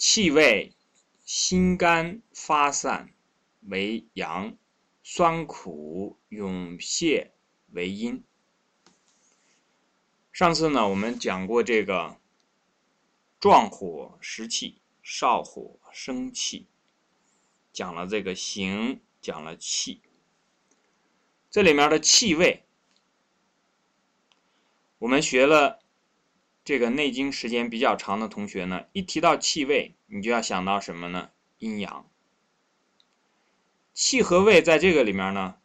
气味辛甘发散为阳，酸苦涌泄为阴。上次呢，我们讲过这个壮火食气，少火生气，讲了这个形，讲了气。这里面的气味，我们学了这个《内经》时间比较长的同学呢，一提到气味，你就要想到什么呢？阴阳。气和味在这个里面呢？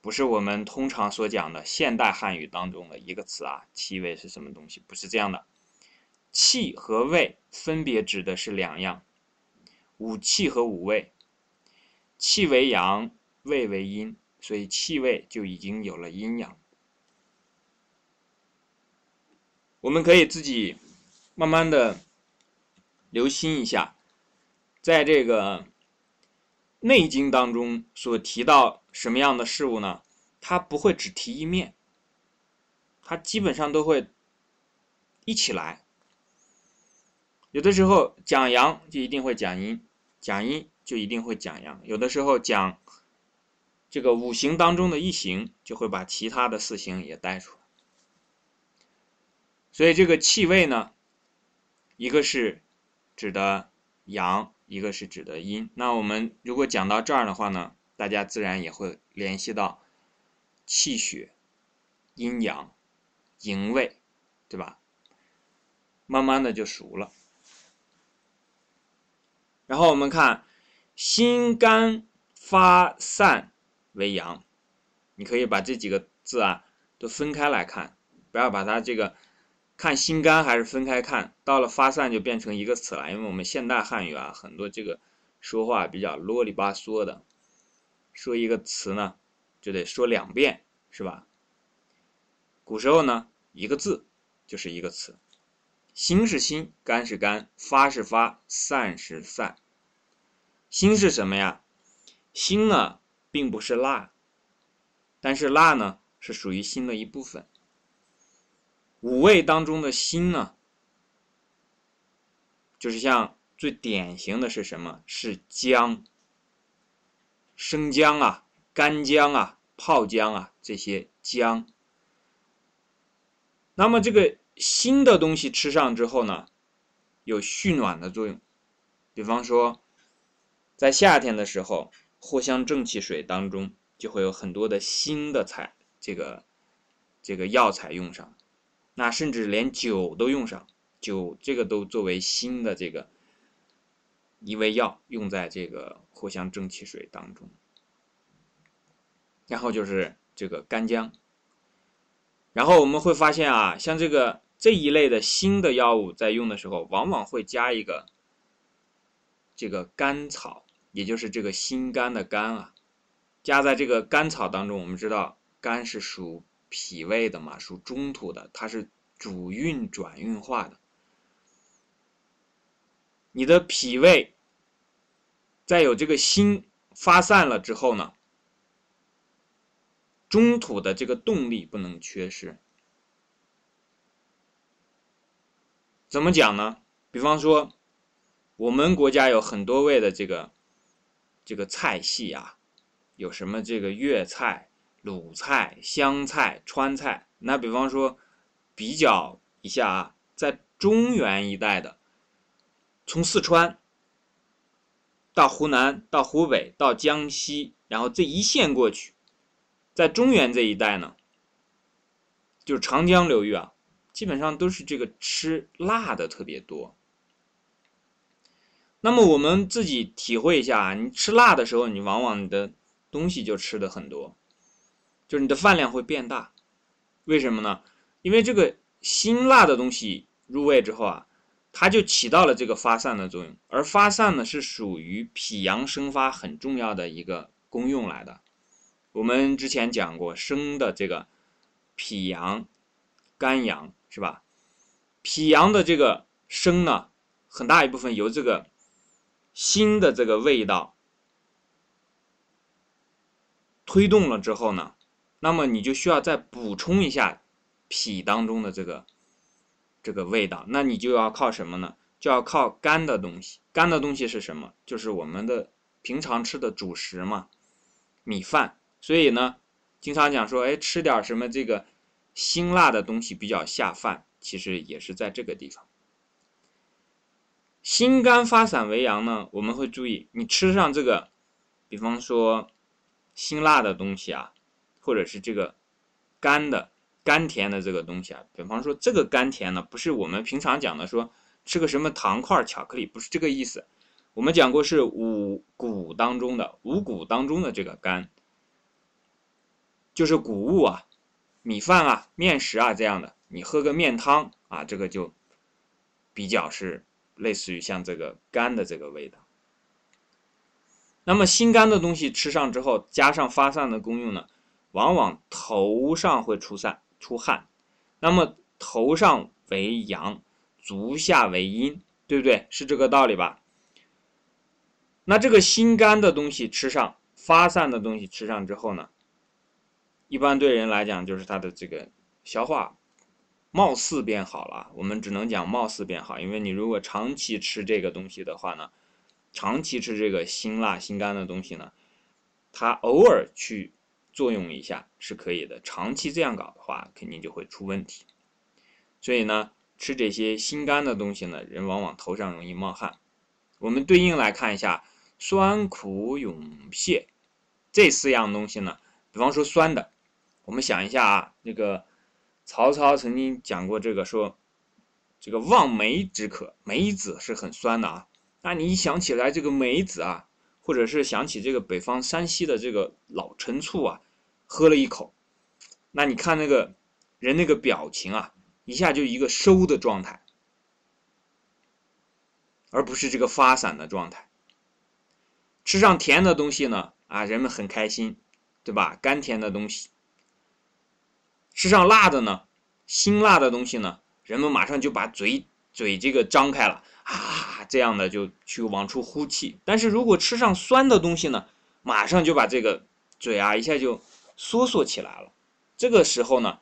不是我们通常所讲的现代汉语当中的一个词啊，气味是什么东西？不是这样的，气和味分别指的是两样，五气和五味，气为阳，味为阴，所以气味就已经有了阴阳。我们可以自己慢慢的留心一下，在这个。《内经》当中所提到什么样的事物呢？它不会只提一面，它基本上都会一起来。有的时候讲阳就一定会讲阴，讲阴就一定会讲阳。有的时候讲这个五行当中的一行，就会把其他的四行也带出来。所以这个气味呢，一个是指的阳。一个是指的阴，那我们如果讲到这儿的话呢，大家自然也会联系到气血、阴阳、营卫，对吧？慢慢的就熟了。然后我们看心肝发散为阳，你可以把这几个字啊都分开来看，不要把它这个。看心肝还是分开看，到了发散就变成一个词了。因为我们现代汉语啊，很多这个说话比较啰里吧嗦的，说一个词呢就得说两遍，是吧？古时候呢，一个字就是一个词，心是心，肝是肝，发是发，散是散。心是什么呀？心呢，并不是蜡，但是蜡呢是属于心的一部分。五味当中的辛呢，就是像最典型的是什么？是姜、生姜啊、干姜啊、泡姜啊这些姜。那么这个辛的东西吃上之后呢，有蓄暖的作用。比方说，在夏天的时候，藿香正气水当中就会有很多的辛的材，这个这个药材用上。那甚至连酒都用上，酒这个都作为新的这个一味药，用在这个藿香正气水当中。然后就是这个干姜。然后我们会发现啊，像这个这一类的新的药物在用的时候，往往会加一个这个甘草，也就是这个心肝的肝啊，加在这个甘草当中。我们知道肝是属。脾胃的嘛，属中土的，它是主运转运化的。你的脾胃在有这个心发散了之后呢，中土的这个动力不能缺失。怎么讲呢？比方说，我们国家有很多味的这个这个菜系啊，有什么这个粤菜。鲁菜、湘菜、川菜，那比方说，比较一下啊，在中原一带的，从四川到湖南、到湖北、到江西，然后这一线过去，在中原这一带呢，就是长江流域啊，基本上都是这个吃辣的特别多。那么我们自己体会一下啊，你吃辣的时候，你往往你的东西就吃的很多。就是你的饭量会变大，为什么呢？因为这个辛辣的东西入味之后啊，它就起到了这个发散的作用，而发散呢是属于脾阳生发很重要的一个功用来的。我们之前讲过生的这个脾阳、肝阳是吧？脾阳的这个生呢，很大一部分由这个辛的这个味道推动了之后呢。那么你就需要再补充一下脾当中的这个这个味道，那你就要靠什么呢？就要靠干的东西。干的东西是什么？就是我们的平常吃的主食嘛，米饭。所以呢，经常讲说，哎，吃点什么这个辛辣的东西比较下饭，其实也是在这个地方。心肝发散为阳呢，我们会注意，你吃上这个，比方说辛辣的东西啊，或者是这个甘的甘甜的这个东西啊，比方说这个甘甜呢，不是我们平常讲的说吃个什么糖块、巧克力，不是这个意思。我们讲过是五谷当中的五谷当中的这个甘，就是谷物啊，米饭啊、面食啊这样的，你喝个面汤啊，这个就比较是。类似于像这个甘的这个味道，那么心肝的东西吃上之后，加上发散的功用呢，往往头上会出散出汗，那么头上为阳，足下为阴，对不对？是这个道理吧？那这个心肝的东西吃上，发散的东西吃上之后呢，一般对人来讲就是它的这个消化。貌似变好了，我们只能讲貌似变好，因为你如果长期吃这个东西的话呢，长期吃这个辛辣辛甘的东西呢，它偶尔去作用一下是可以的，长期这样搞的话，肯定就会出问题。所以呢，吃这些辛甘的东西呢，人往往头上容易冒汗。我们对应来看一下酸苦涌泻这四样东西呢，比方说酸的，我们想一下啊，那个。曹操曾经讲过这个，说这个望梅止渴，梅子是很酸的啊。那你一想起来这个梅子啊，或者是想起这个北方山西的这个老陈醋啊，喝了一口，那你看那个人那个表情啊，一下就一个收的状态，而不是这个发散的状态。吃上甜的东西呢，啊，人们很开心，对吧？甘甜的东西。吃上辣的呢，辛辣的东西呢，人们马上就把嘴嘴这个张开了啊，这样的就去往出呼气。但是如果吃上酸的东西呢，马上就把这个嘴啊一下就缩缩起来了。这个时候呢，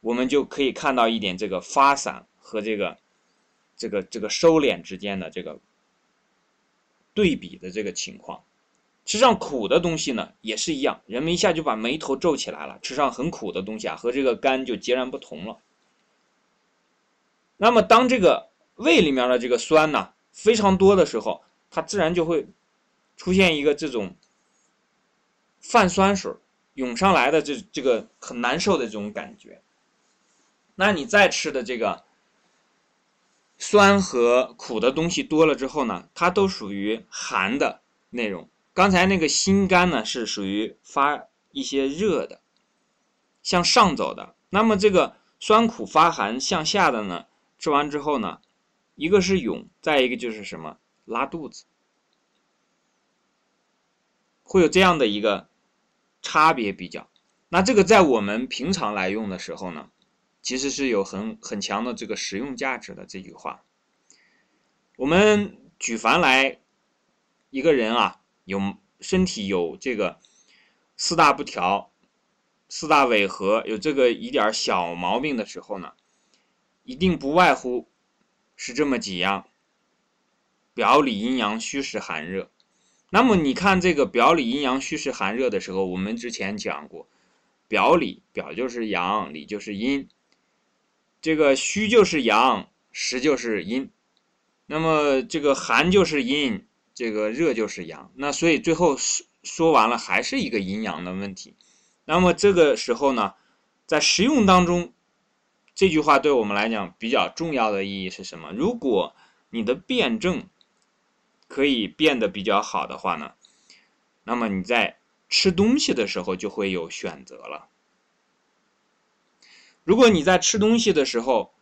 我们就可以看到一点这个发散和这个这个这个收敛之间的这个对比的这个情况。吃上苦的东西呢，也是一样，人们一下就把眉头皱起来了。吃上很苦的东西啊，和这个肝就截然不同了。那么，当这个胃里面的这个酸呢非常多的时候，它自然就会出现一个这种泛酸水涌上来的这这个很难受的这种感觉。那你再吃的这个酸和苦的东西多了之后呢，它都属于寒的内容。刚才那个心肝呢，是属于发一些热的，向上走的。那么这个酸苦发寒向下的呢，吃完之后呢，一个是涌，再一个就是什么拉肚子，会有这样的一个差别比较。那这个在我们平常来用的时候呢，其实是有很很强的这个实用价值的。这句话，我们举凡来一个人啊。有身体有这个四大不调、四大违和，有这个一点小毛病的时候呢，一定不外乎是这么几样：表里阴阳、虚实寒热。那么你看这个表里阴阳、虚实寒热的时候，我们之前讲过，表里表就是阳，里就是阴，这个虚就是阳，实就是阴，那么这个寒就是阴。这个热就是阳，那所以最后说说完了还是一个阴阳的问题。那么这个时候呢，在实用当中，这句话对我们来讲比较重要的意义是什么？如果你的辩证可以变得比较好的话呢，那么你在吃东西的时候就会有选择了。如果你在吃东西的时候，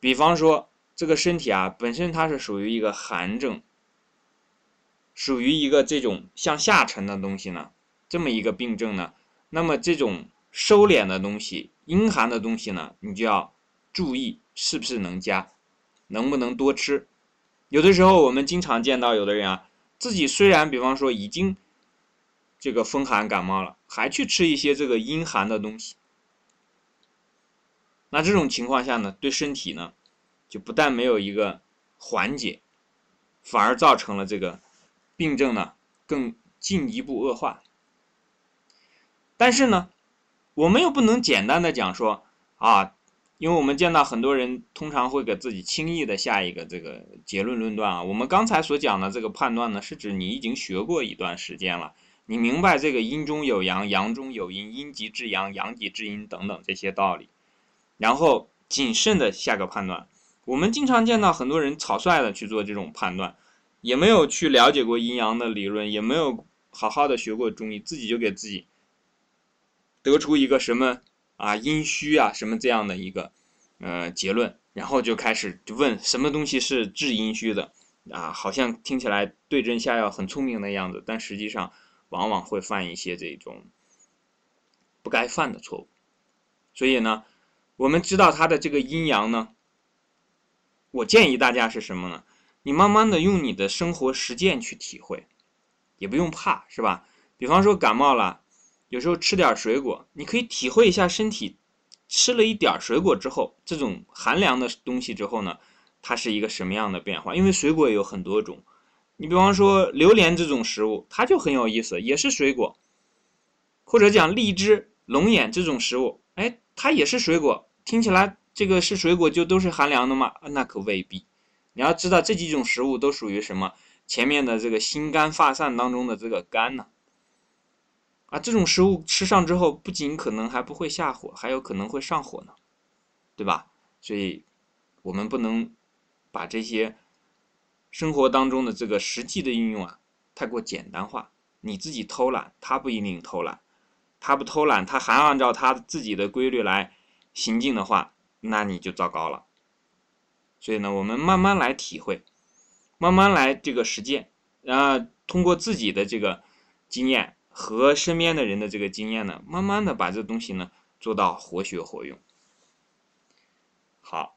比方说这个身体啊本身它是属于一个寒症。属于一个这种向下沉的东西呢，这么一个病症呢，那么这种收敛的东西、阴寒的东西呢，你就要注意是不是能加，能不能多吃。有的时候我们经常见到有的人啊，自己虽然比方说已经这个风寒感冒了，还去吃一些这个阴寒的东西，那这种情况下呢，对身体呢，就不但没有一个缓解，反而造成了这个病症呢更进一步恶化。但是呢，我们又不能简单的讲说啊，因为我们见到很多人通常会给自己轻易的下一个这个结论论断啊。我们刚才所讲的这个判断呢，是指你已经学过一段时间了，你明白这个阴中有阳，阳中有阴，阴极致阳，阳极致阴等等这些道理，然后谨慎的下个判断。我们经常见到很多人草率的去做这种判断，也没有去了解过阴阳的理论，也没有好好的学过中医，自己就给自己。得出一个什么啊阴虚啊什么这样的一个呃结论，然后就开始就问什么东西是治阴虚的啊，好像听起来对症下药很聪明的样子，但实际上往往会犯一些这种不该犯的错误。所以呢，我们知道它的这个阴阳呢，我建议大家是什么呢？你慢慢的用你的生活实践去体会，也不用怕，是吧？比方说感冒了。有时候吃点水果，你可以体会一下身体吃了一点水果之后，这种寒凉的东西之后呢，它是一个什么样的变化？因为水果有很多种，你比方说榴莲这种食物，它就很有意思，也是水果；或者讲荔枝、龙眼这种食物，哎，它也是水果。听起来这个是水果就都是寒凉的吗？那可未必。你要知道这几种食物都属于什么？前面的这个心肝发散当中的这个肝呢？啊这种食物吃上之后，不仅可能还不会下火，还有可能会上火呢，对吧？所以，我们不能把这些生活当中的这个实际的应用啊，太过简单化。你自己偷懒，他不一定偷懒；他不偷懒，他还按照他自己的规律来行进的话，那你就糟糕了。所以呢，我们慢慢来体会，慢慢来这个实践，啊，通过自己的这个经验。和身边的人的这个经验呢，慢慢的把这东西呢做到活学活用。好。